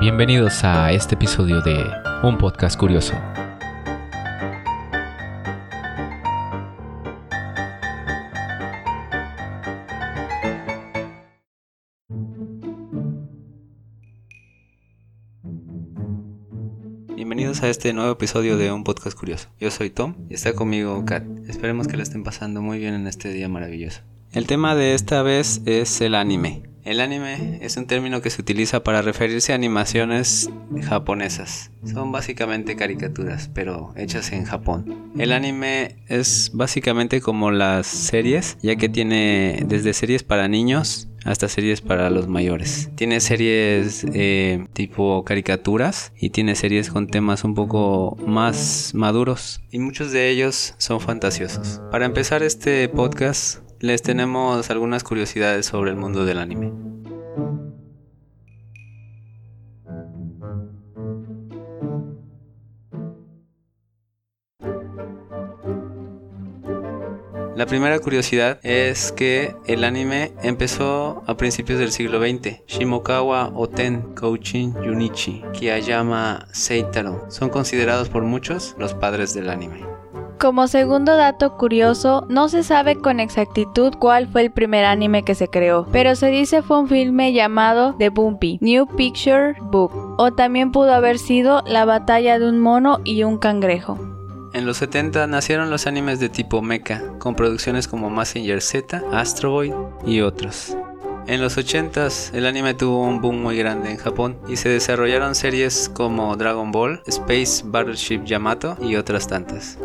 Bienvenidos a este episodio de Un Podcast Curioso. Bienvenidos a este nuevo episodio de Un Podcast Curioso. Yo soy Tom y está conmigo Kat. Esperemos que la estén pasando muy bien en este día maravilloso. El tema de esta vez es el anime. El anime es un término que se utiliza para referirse a animaciones japonesas. Son básicamente caricaturas, pero hechas en Japón. El anime es básicamente como las series, ya que tiene desde series para niños hasta series para los mayores. Tiene series eh, tipo caricaturas y tiene series con temas un poco más maduros y muchos de ellos son fantasiosos. Para empezar este podcast les tenemos algunas curiosidades sobre el mundo del anime. La primera curiosidad es que el anime empezó a principios del siglo XX. Shimokawa Oten, Kouchin Junichi, Kiyayama Seitaro son considerados por muchos los padres del anime. Como segundo dato curioso, no se sabe con exactitud cuál fue el primer anime que se creó, pero se dice fue un filme llamado The Bumpy, New Picture Book, o también pudo haber sido La batalla de un mono y un cangrejo. En los 70 nacieron los animes de tipo mecha, con producciones como Massinger Z, Astro Boy y otros. En los 80s el anime tuvo un boom muy grande en Japón y se desarrollaron series como Dragon Ball, Space Battleship Yamato y otras tantas.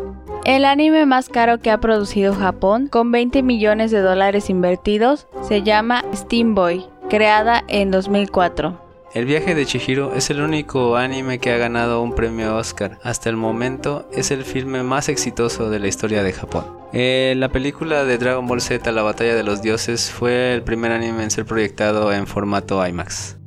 El anime más caro que ha producido Japón, con 20 millones de dólares invertidos, se llama Steam Boy, creada en 2004. El viaje de Chihiro es el único anime que ha ganado un premio Oscar. Hasta el momento es el filme más exitoso de la historia de Japón. Eh, la película de Dragon Ball Z, La batalla de los dioses, fue el primer anime en ser proyectado en formato IMAX.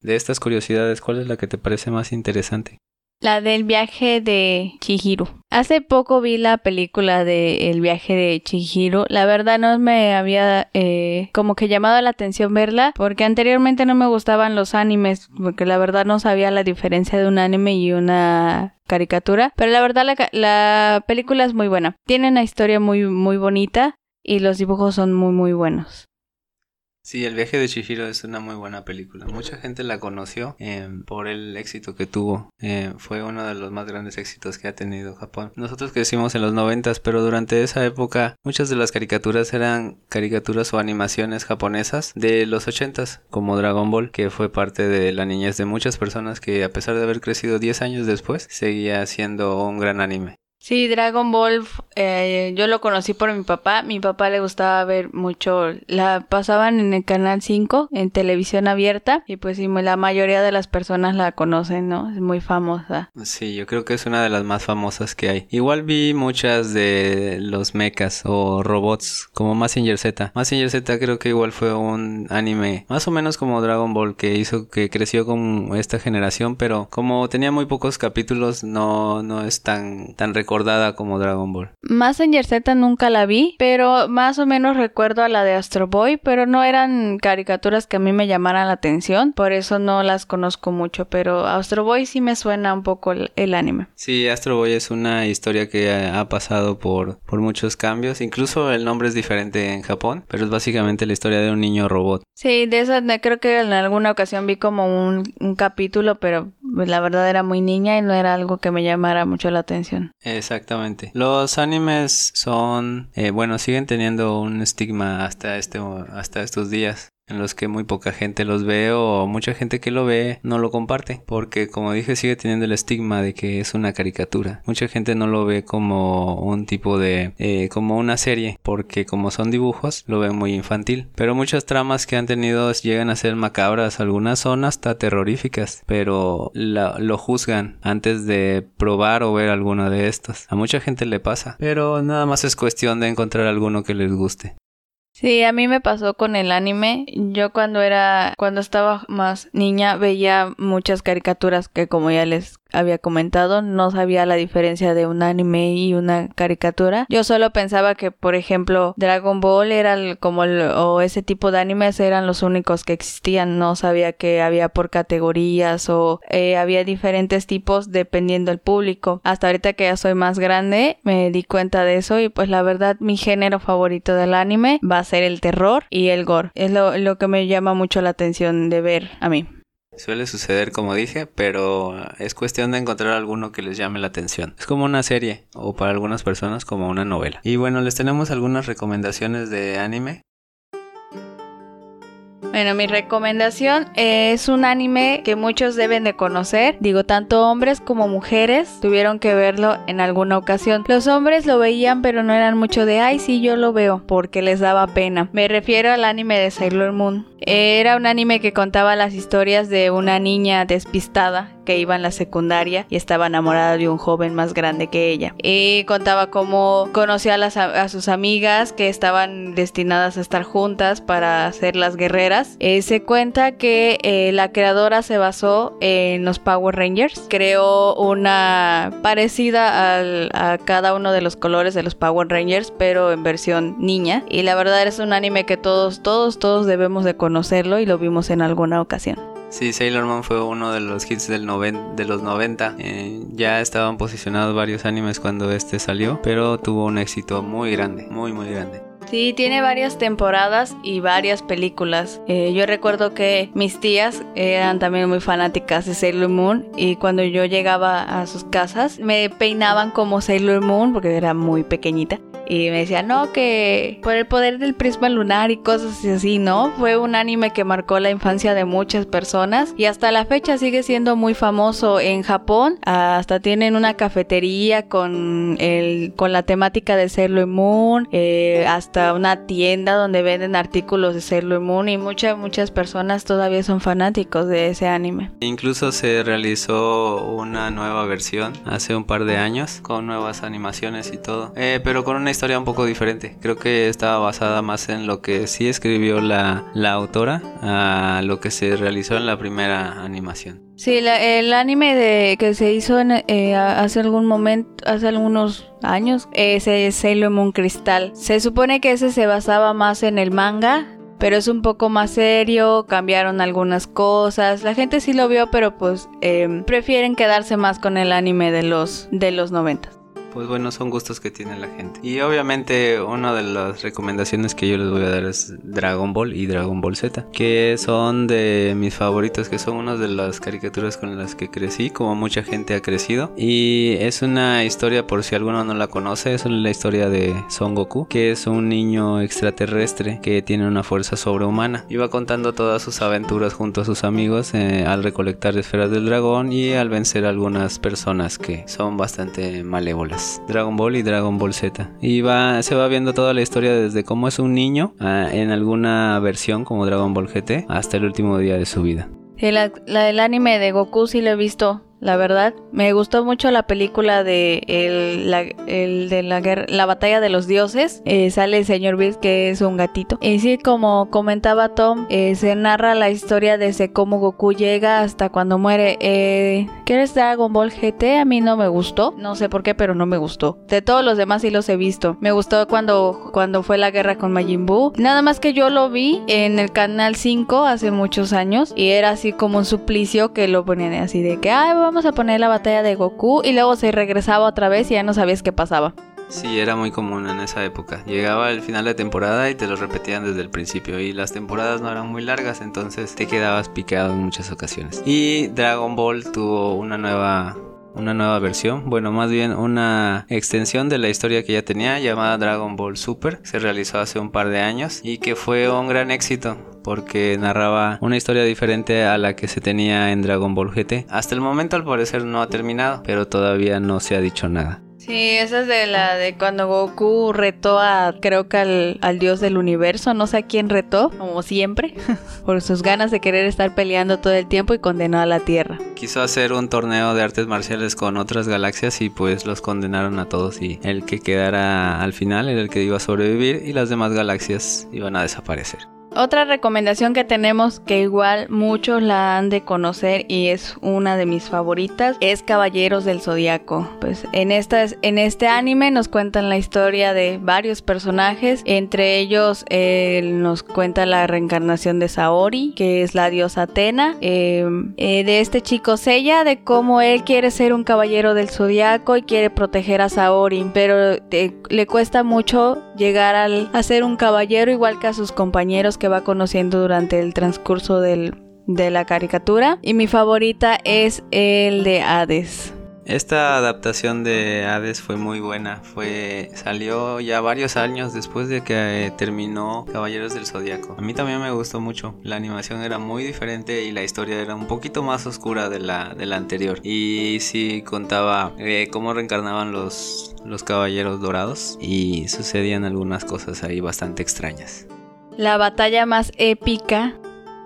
De estas curiosidades, ¿cuál es la que te parece más interesante? La del viaje de Chihiro. Hace poco vi la película de El viaje de Chihiro. La verdad no me había eh, como que llamado la atención verla porque anteriormente no me gustaban los animes porque la verdad no sabía la diferencia de un anime y una caricatura. Pero la verdad la, la película es muy buena. Tiene una historia muy muy bonita y los dibujos son muy muy buenos. Sí, El viaje de Chihiro es una muy buena película. Mucha gente la conoció eh, por el éxito que tuvo. Eh, fue uno de los más grandes éxitos que ha tenido Japón. Nosotros crecimos en los noventas, pero durante esa época muchas de las caricaturas eran caricaturas o animaciones japonesas de los ochentas, como Dragon Ball, que fue parte de la niñez de muchas personas que a pesar de haber crecido 10 años después, seguía siendo un gran anime. Sí, Dragon Ball, eh, yo lo conocí por mi papá. Mi papá le gustaba ver mucho. La pasaban en el canal 5, en televisión abierta. Y pues la mayoría de las personas la conocen, ¿no? Es muy famosa. Sí, yo creo que es una de las más famosas que hay. Igual vi muchas de los mechas o robots, como Massinger Z. Massinger Z creo que igual fue un anime más o menos como Dragon Ball que hizo que creció con esta generación, pero como tenía muy pocos capítulos, no, no es tan, tan recordada como Dragon Ball. Massinger Z nunca la vi, pero más o menos recuerdo a la de Astro Boy, pero no eran caricaturas que a mí me llamaran la atención, por eso no las conozco mucho, pero Astro Boy sí me suena un poco el, el anime. Sí, Astro Boy es una historia que ha, ha pasado por, por muchos cambios, incluso el nombre es diferente en Japón, pero es básicamente la historia de un niño robot. Sí, de esa creo que en alguna ocasión vi como un, un capítulo, pero la verdad era muy niña y no era algo que me llamara mucho la atención. Exactamente. Los animes son, eh, bueno, siguen teniendo un estigma hasta este, hasta estos días en los que muy poca gente los ve o mucha gente que lo ve no lo comparte porque como dije sigue teniendo el estigma de que es una caricatura. Mucha gente no lo ve como un tipo de eh, como una serie porque como son dibujos lo ven muy infantil. Pero muchas tramas que han tenido llegan a ser macabras algunas son hasta terroríficas pero lo juzgan antes de probar o ver alguna de estas. A mucha gente le pasa pero nada más es cuestión de encontrar alguno que les guste Sí, a mí me pasó con el anime. Yo cuando era, cuando estaba más niña veía muchas caricaturas que como ya les había comentado, no sabía la diferencia de un anime y una caricatura. Yo solo pensaba que, por ejemplo, Dragon Ball era como el, o ese tipo de animes eran los únicos que existían. No sabía que había por categorías o eh, había diferentes tipos dependiendo del público. Hasta ahorita que ya soy más grande, me di cuenta de eso y pues la verdad mi género favorito del anime va a ser el terror y el gore. Es lo, lo que me llama mucho la atención de ver a mí. Suele suceder como dije, pero es cuestión de encontrar alguno que les llame la atención. Es como una serie o para algunas personas como una novela. Y bueno, les tenemos algunas recomendaciones de anime bueno, mi recomendación es un anime que muchos deben de conocer. Digo, tanto hombres como mujeres tuvieron que verlo en alguna ocasión. Los hombres lo veían, pero no eran mucho de, ay, sí, yo lo veo, porque les daba pena. Me refiero al anime de Sailor Moon. Era un anime que contaba las historias de una niña despistada que iba en la secundaria y estaba enamorada de un joven más grande que ella. Y contaba cómo conocía a, sus amigas que estaban destinadas a estar juntas para ser las guerreras. Eh, se cuenta que eh, la creadora se basó en los Power Rangers. Creó una parecida a cada uno de los colores de los Power Rangers, pero en versión niña. Y la verdad es un anime que todos, todos, todos debemos de conocerlo y lo vimos en alguna ocasión. Sí, Sailor Moon fue uno de los hits del de los 90. Eh, ya estaban posicionados varios animes cuando este salió, pero tuvo un éxito muy grande, muy, muy grande. Sí, tiene varias temporadas y varias películas. Eh, yo recuerdo que mis tías eran también muy fanáticas de Sailor Moon y cuando yo llegaba a sus casas me peinaban como Sailor Moon porque era muy pequeñita y me decía, no, que por el poder del prisma lunar y cosas así, ¿no? Fue un anime que marcó la infancia de muchas personas y hasta la fecha sigue siendo muy famoso en Japón. Hasta tienen una cafetería con, el, con la temática de Sailor Moon, eh, hasta una tienda donde venden artículos de Sailor Moon y muchas, muchas personas todavía son fanáticos de ese anime. Incluso se realizó una nueva versión hace un par de años con nuevas animaciones y todo, eh, pero con una historia un poco diferente. Creo que estaba basada más en lo que sí escribió la, la autora a lo que se realizó en la primera animación. Sí, el anime de que se hizo eh, hace algún momento, hace algunos años, es Sailor Moon Crystal. Se supone que ese se basaba más en el manga, pero es un poco más serio, cambiaron algunas cosas. La gente sí lo vio, pero pues em, prefieren quedarse más con el anime de los de los 90 pues bueno, son gustos que tiene la gente. Y obviamente una de las recomendaciones que yo les voy a dar es Dragon Ball y Dragon Ball Z, que son de mis favoritos, que son una de las caricaturas con las que crecí, como mucha gente ha crecido. Y es una historia, por si alguno no la conoce, es la historia de Son Goku, que es un niño extraterrestre que tiene una fuerza sobrehumana. Iba contando todas sus aventuras junto a sus amigos eh, al recolectar esferas del dragón y al vencer a algunas personas que son bastante malévolas. Dragon Ball y Dragon Ball Z. Y va, se va viendo toda la historia desde cómo es un niño ah, en alguna versión como Dragon Ball GT hasta el último día de su vida. del anime de Goku sí lo he visto la verdad. Me gustó mucho la película de el, la, de la, la batalla de los dioses. Eh, sale el señor Bills que es un gatito. Y sí, como comentaba Tom, eh, se narra la historia desde cómo Goku llega hasta cuando muere. Eh, ¿Quieres Dragon Ball GT? A mí no me gustó. No sé por qué, pero no me gustó. De todos los demás sí los he visto. Me gustó cuando, cuando fue la guerra con Majin Buu. Nada más que yo lo vi en el canal 5 hace muchos años. Y era así como un suplicio que lo ponían así de que, ay, vamos a poner la batalla de Goku y luego se regresaba otra vez y ya no sabías qué pasaba. Sí, era muy común en esa época. Llegaba el final de temporada y te lo repetían desde el principio. Y las temporadas no eran muy largas, entonces te quedabas picado en muchas ocasiones. Y Dragon Ball tuvo una nueva una nueva versión, bueno, más bien una extensión de la historia que ya tenía llamada Dragon Ball Super, se realizó hace un par de años y que fue un gran éxito porque narraba una historia diferente a la que se tenía en Dragon Ball GT. Hasta el momento al parecer no ha terminado, pero todavía no se ha dicho nada. Sí, esa es de la de cuando Goku retó a, creo que al, dios del universo, no sé a quién retó, como siempre, por sus ganas de querer estar peleando todo el tiempo y condenó a la Tierra. Quiso hacer un torneo de artes marciales con otras galaxias y pues los condenaron a todos y el que quedara al final era el que iba a sobrevivir y las demás galaxias iban a desaparecer. Otra recomendación que tenemos que igual muchos la han de conocer y es una de mis favoritas es Caballeros del Zodiaco. Pues en en este anime nos cuentan la historia de varios personajes, entre ellos nos cuenta la reencarnación de Saori, que es la diosa Atena, em, eh, de este chico Seiya, de cómo él quiere ser un caballero del Zodiaco y quiere proteger a Saori, pero eh, le cuesta mucho llegar al, a ser un caballero igual que a sus compañeros que va conociendo durante el transcurso del, de la caricatura. Y mi favorita es el de Hades. Esta adaptación de Hades fue muy buena. Fue salió ya varios años después de que eh, terminó Caballeros del Zodiaco. A mí también me gustó mucho. La animación era muy diferente y la historia era un poquito más oscura de la, de la anterior. Y sí contaba eh, cómo reencarnaban los, los caballeros dorados y sucedían algunas cosas ahí bastante extrañas. La batalla más épica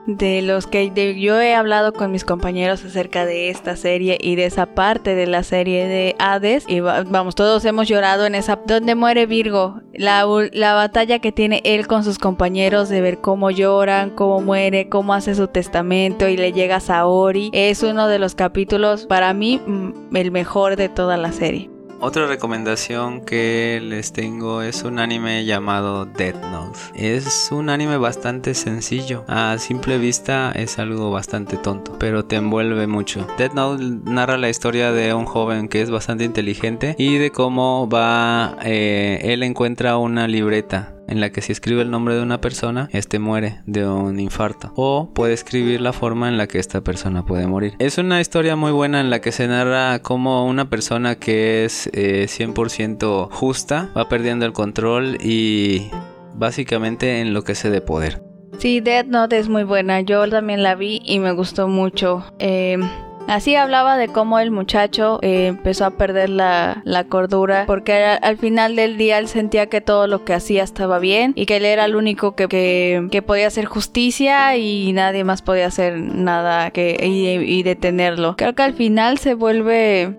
de los que yo he hablado con mis compañeros acerca de esta serie y de esa parte de la serie de Hades y vamos todos hemos llorado en esa donde muere Virgo la, la batalla que tiene él con sus compañeros de ver cómo lloran cómo muere cómo hace su testamento y le llega a Saori es uno de los capítulos para mí mm, el mejor de toda la serie otra recomendación que les tengo es un anime llamado Death Note. Es un anime bastante sencillo. A simple vista es algo bastante tonto, pero te envuelve mucho. Death Note narra la historia de un joven que es bastante inteligente y de cómo va, eh, él encuentra una libreta en la que si escribe el nombre de una persona, este muere de un infarto. O puede escribir la forma en la que esta persona puede morir. Es una historia muy buena en la que se narra cómo una persona que es 100% eh, justa va perdiendo el control y básicamente enloquece de poder. Sí, Death Note es muy buena. Yo también la vi y me gustó mucho. Eh, Así hablaba de cómo el muchacho eh, empezó a perder la, cordura porque al, final del día él sentía que todo lo que hacía estaba bien y que él era el único que, que, podía hacer justicia y nadie más podía hacer nada que, y, detenerlo. Creo que al final se vuelve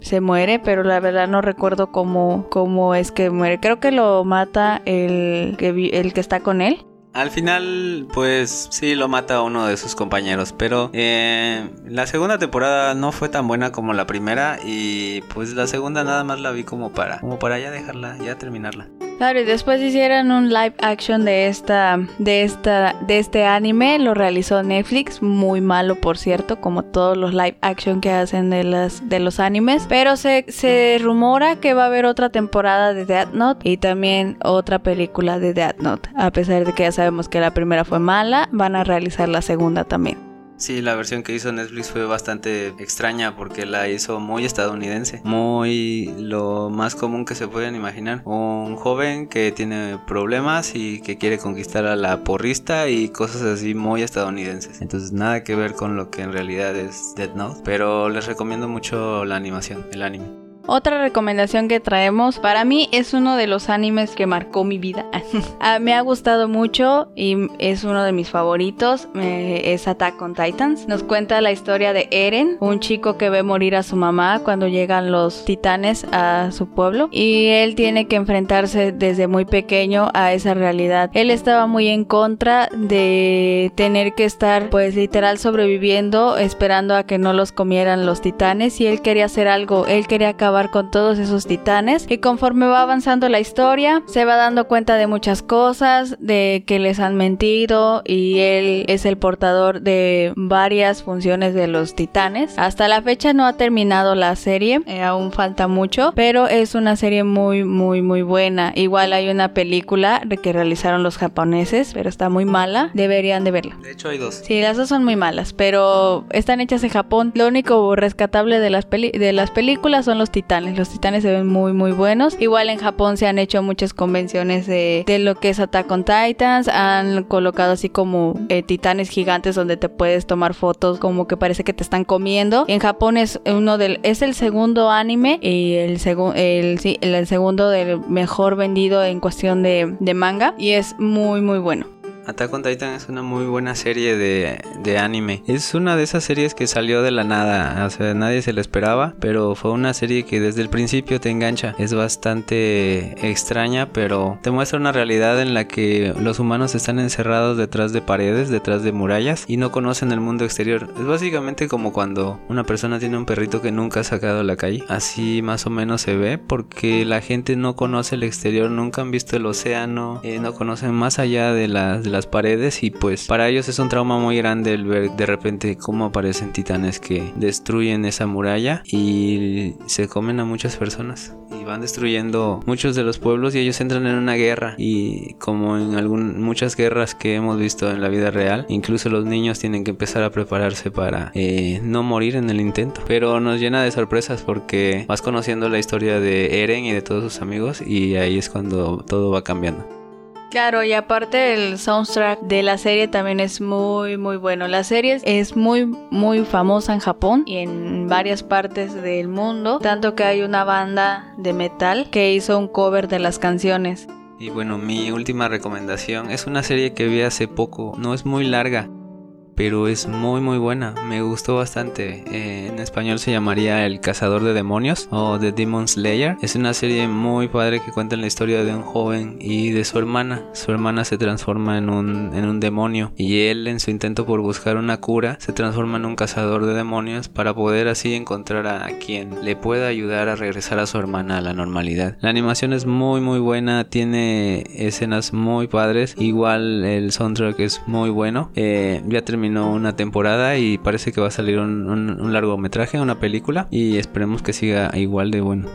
se muere, pero la verdad no recuerdo cómo, cómo es que muere. Creo que lo mata el que, el que está con él. Al final, pues sí, lo mata uno de sus compañeros, pero eh, la segunda temporada no fue tan buena como la primera y pues la segunda nada más la vi como para, como para ya dejarla, ya terminarla. Claro, y después hicieron un live action de esta, de esta, de este anime, lo realizó Netflix, muy malo por cierto, como todos los live action que hacen de las, de los animes, pero se, se rumora que va a haber otra temporada de Death Note y también otra película de Death Note, a pesar de que ya sabemos que la primera fue mala, van a realizar la segunda también. Sí, la versión que hizo Netflix fue bastante extraña porque la hizo muy estadounidense, muy lo más común que se pueden imaginar. Un joven que tiene problemas y que quiere conquistar a la porrista y cosas así muy estadounidenses. Entonces nada que ver con lo que en realidad es Dead Note, pero les recomiendo mucho la animación, el anime. Otra recomendación que traemos, para mí es uno de los animes que marcó mi vida. Ah, me ha gustado mucho y es uno de mis favoritos. es Attack on Titans. Nos cuenta la historia de Eren, un chico que ve morir a su mamá cuando llegan los titanes a su pueblo y él tiene que enfrentarse desde muy pequeño a esa realidad. Él estaba muy en contra de tener que estar pues literal sobreviviendo esperando a que no los comieran los titanes y él quería hacer algo, él quería acabar con todos esos titanes y conforme va avanzando la historia se va dando cuenta de muchas cosas, de que les han mentido y él es el portador de varias funciones de los titanes. Hasta la fecha no ha terminado la serie, eh, aún falta mucho, pero es una serie muy muy muy buena. Igual hay una película que realizaron los japoneses, pero está muy mala, deberían de verla. De hecho hay dos. Sí, las dos son muy malas, pero están hechas en Japón. Lo único rescatable de las, de las películas son los titanes los titanes se ven muy muy buenos. Igual en Japón se han hecho muchas convenciones de, lo que es Attack on Titans. Han colocado así como eh, titanes gigantes donde te puedes tomar fotos como que parece que te están comiendo. En Japón es uno del es el segundo anime y el segundo el, sí, el, segundo del mejor vendido en cuestión de, de manga y es muy muy bueno. Attack on Titan es una muy buena serie de, de, anime. Es una de esas series que salió de la nada, o sea, nadie se la esperaba, pero fue una serie que desde el principio te engancha. Es bastante extraña, pero te muestra una realidad en la que los humanos están encerrados detrás de paredes, detrás de murallas y no conocen el mundo exterior. Es básicamente como cuando una persona tiene un perrito que nunca ha sacado a la calle. Así más o menos se ve porque la gente no conoce el exterior, nunca han visto el océano, eh, no conocen más allá de las, de las paredes y pues para ellos es un trauma muy grande el ver de repente cómo aparecen titanes que destruyen esa muralla y se comen a muchas personas y van destruyendo muchos de los pueblos y ellos entran en una guerra. Y como en algún, muchas guerras que hemos visto en la vida real incluso los niños tienen que empezar a prepararse para eh, no morir en el intento. Pero nos llena de sorpresas porque vas conociendo la historia de Eren y de todos sus amigos y ahí es cuando todo va cambiando Claro, y aparte el soundtrack de la serie también es muy muy bueno. La serie es muy muy famosa en Japón y en varias partes del mundo, tanto que hay una banda de metal que hizo un cover de las canciones. Y bueno, mi última recomendación es una serie que vi hace poco, no es muy larga, pero es muy muy buena, me gustó bastante. Eh, en español se llamaría El Cazador de Demonios o The Demon Slayer. Es una serie muy padre que cuenta la historia de un joven y de su hermana. Su hermana se transforma en un, en un demonio y él en su intento por buscar una cura se transforma en un cazador de demonios para poder así encontrar a quien le pueda ayudar a regresar a su hermana a la normalidad. La animación es muy muy buena, tiene escenas muy padres, igual el soundtrack es muy bueno. Eh, ya terminé una temporada y parece que va a salir un, largometraje, una película y esperemos que siga igual de bueno.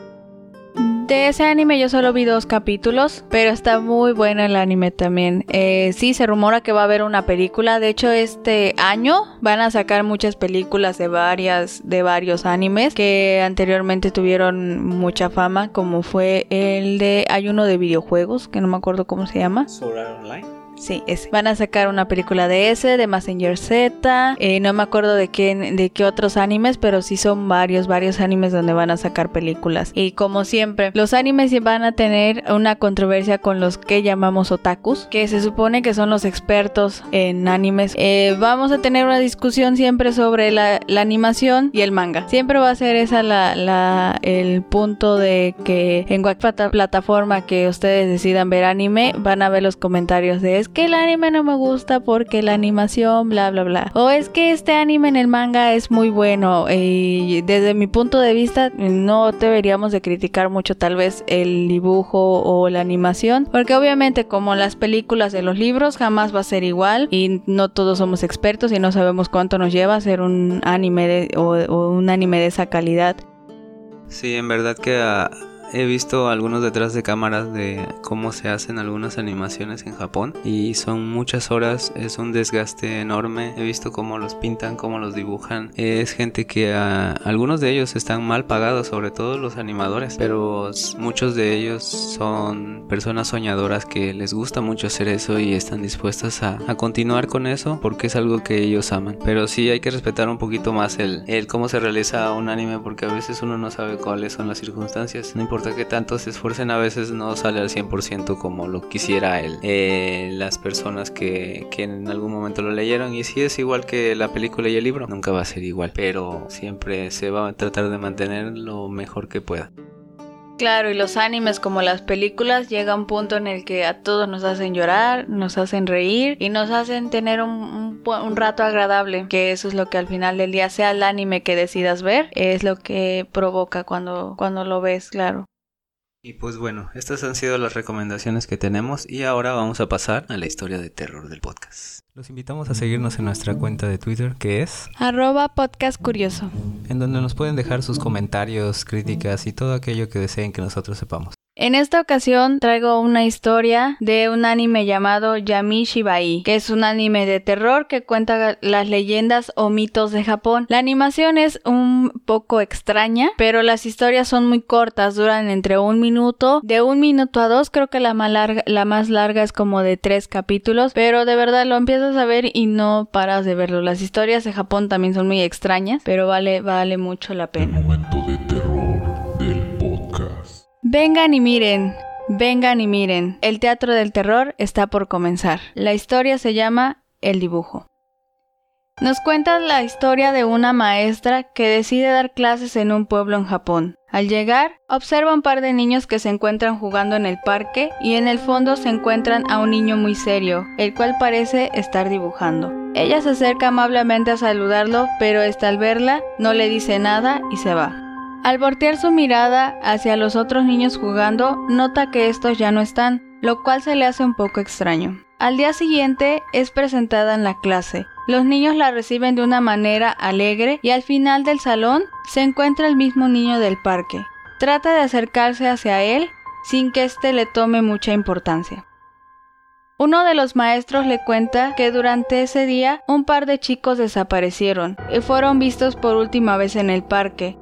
De ese anime yo solo vi dos capítulos, pero está muy bueno el anime también. Eh, sí, se rumora que va a haber una película. De hecho, este año van a sacar muchas películas de varias, de varios animes que anteriormente tuvieron mucha fama, como fue el de hay uno de videojuegos que no me acuerdo cómo se llama. Online. Sí, ese. Van a sacar una película de ese, de Messenger Z. Eh, no me acuerdo de qué, de qué otros animes, pero sí son varios, varios animes donde van a sacar películas. Y como siempre, los animes van a tener una controversia con los que llamamos otakus, que se supone que son los expertos en animes. Eh, vamos a tener una discusión siempre sobre la, animación y el manga. Siempre va a ser esa la, el punto de que en cualquier plataforma que ustedes decidan ver anime, van a ver los comentarios de es que el anime no me gusta porque la animación, bla, bla, bla. O es que este anime en el manga es muy bueno. Y desde mi punto de vista, no deberíamos de criticar mucho tal vez el dibujo o la animación. Porque obviamente como las películas de los libros jamás va a ser igual. Y no todos somos expertos y no sabemos cuánto nos lleva hacer un anime o, un anime de esa calidad. Sí, en verdad que he visto algunos detrás de cámaras de cómo se hacen algunas animaciones en Japón y son muchas horas, es un desgaste enorme. He visto cómo los pintan, cómo los dibujan. Es gente que algunos de ellos están mal pagados, sobre todo los animadores, pero muchos de ellos son personas soñadoras que les gusta mucho hacer eso y están dispuestas a, continuar con eso porque es algo que ellos aman. Pero sí hay que respetar un poquito más el, el cómo se realiza un anime porque a veces uno no sabe cuáles son las circunstancias. No importa que tanto se esfuercen, a veces no sale al 100% como lo quisiera él. Eh, las personas que, que en algún momento lo leyeron, y si es igual que la película y el libro, nunca va a ser igual, pero siempre se va a tratar de mantener lo mejor que pueda. Claro, y los animes como las películas llega un punto en el que a todos nos hacen llorar, nos hacen reír y nos hacen tener un, un, rato agradable, que eso es lo que al final del día sea el anime que decidas ver, es lo que provoca cuando, cuando lo ves, claro. Y pues bueno, estas han sido las recomendaciones que tenemos y ahora vamos a pasar a la historia de terror del podcast. Los invitamos a seguirnos en nuestra cuenta de Twitter que es arroba podcast curioso, en donde nos pueden dejar sus comentarios, críticas y todo aquello que deseen que nosotros sepamos. En esta ocasión traigo una historia de un anime llamado Yami Shibai, que es un anime de terror que cuenta las leyendas o mitos de Japón. La animación es un poco extraña, pero las historias son muy cortas, duran entre un minuto, de un minuto a dos, creo que la más larga, es como de tres capítulos, pero de verdad lo empiezas a ver y no paras de verlo. Las historias de Japón también son muy extrañas, pero vale, vale mucho la pena. Vengan y miren. Vengan y miren, el teatro del terror está por comenzar. La historia se llama El dibujo. Nos cuenta la historia de una maestra que decide dar clases en un pueblo en Japón. Al llegar, observa un par de niños que se encuentran jugando en el parque y en el fondo se encuentran a un niño muy serio, el cual parece estar dibujando. Ella se acerca amablemente a saludarlo, pero esta al verla no le dice nada y se va. Al voltear su mirada hacia los otros niños jugando, nota que estos ya no están, lo cual se le hace un poco extraño. Al día siguiente es presentada en la clase. Los niños la reciben de una manera alegre y al final del salón se encuentra el mismo niño del parque. Trata de acercarse hacia él sin que éste le tome mucha importancia. Uno de los maestros le cuenta que durante ese día un par de chicos desaparecieron y fueron vistos por última vez en el parque,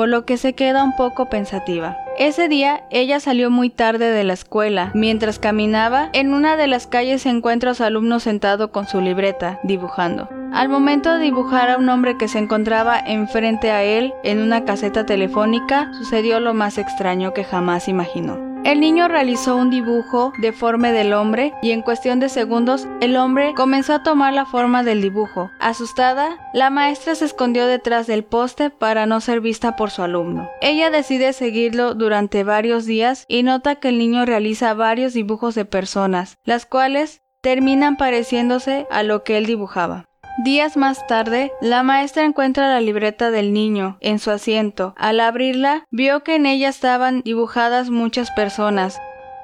por lo que se queda un poco pensativa. Ese día ella salió muy tarde de la escuela. Mientras caminaba, en una de las calles se encuentra a su alumno sentado con su libreta, dibujando. Al momento de dibujar a un hombre que se encontraba enfrente a él en una caseta telefónica, sucedió lo más extraño que jamás imaginó. El niño realizó un dibujo deforme del hombre y en cuestión de segundos el hombre comenzó a tomar la forma del dibujo. Asustada, la maestra se escondió detrás del poste para no ser vista por su alumno. Ella decide seguirlo durante varios días y nota que el niño realiza varios dibujos de personas, las cuales terminan pareciéndose a lo que él dibujaba. Días más tarde, la maestra encuentra la libreta del niño en su asiento. Al abrirla, vio que en ella estaban dibujadas muchas personas,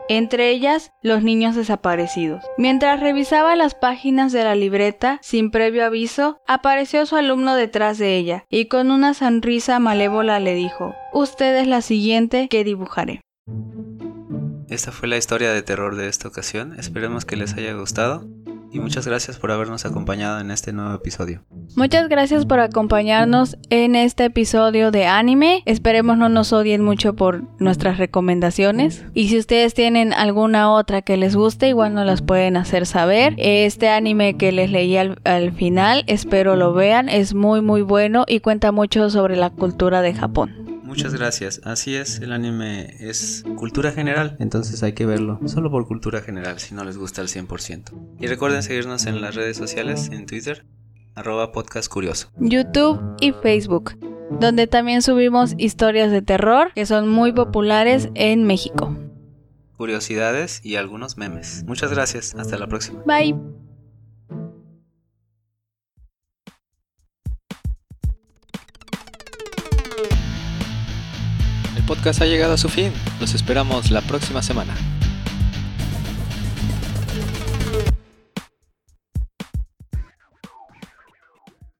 entre ellas los niños desaparecidos. Mientras revisaba las páginas de la libreta, sin previo aviso, apareció su alumno detrás de ella y con una sonrisa malévola le dijo, Usted es la siguiente que dibujaré. Esta fue la historia de terror de esta ocasión, esperemos que les haya gustado y muchas gracias por habernos acompañado en este nuevo episodio. Muchas gracias por acompañarnos en este episodio de anime. Esperemos no nos odien mucho por nuestras recomendaciones. Y si ustedes tienen alguna otra que les guste, igual nos las pueden hacer saber. Este anime que les leí al, al final, espero lo vean. Es muy muy bueno y cuenta mucho sobre la cultura de Japón. Muchas gracias. Así es, el anime es cultura general, entonces hay que verlo solo por cultura general si no les gusta al 100%. Y recuerden seguirnos en las redes sociales, en Twitter, arroba podcast curioso. YouTube y Facebook, donde también subimos historias de terror que son muy populares en México. Curiosidades y algunos memes. Muchas gracias, hasta la próxima. Bye. Podcast ha llegado a su fin. Los esperamos la próxima semana.